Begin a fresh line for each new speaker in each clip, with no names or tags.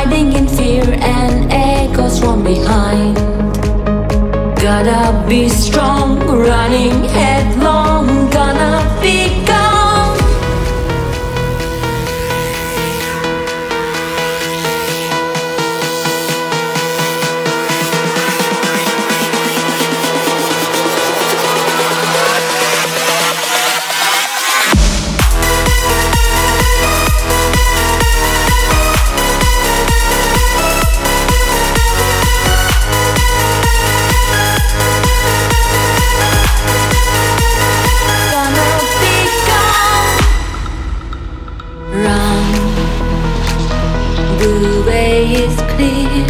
hiding in fear and echoes from behind. Gotta be strong, running is clear.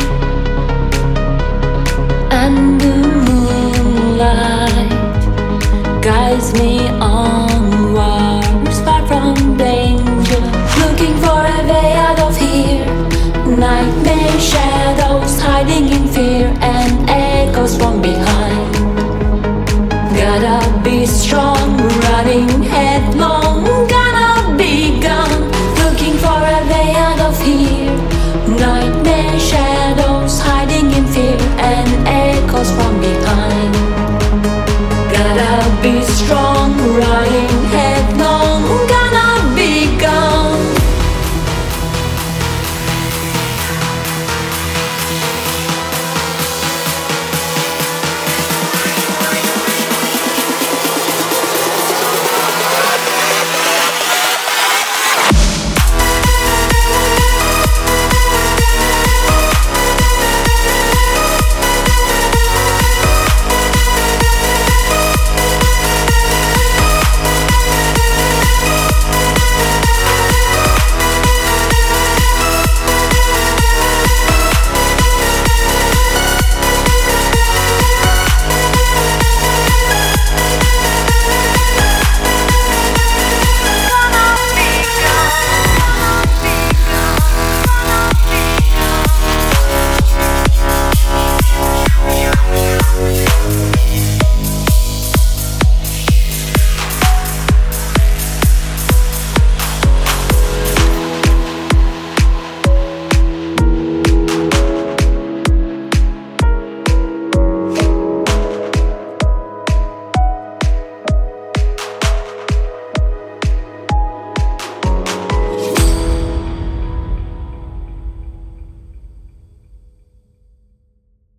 And the moonlight guides me onwards far from danger. Looking for a way out of here. Nightmare shadows hiding in fear and echoes from behind. Gotta be strong. nein.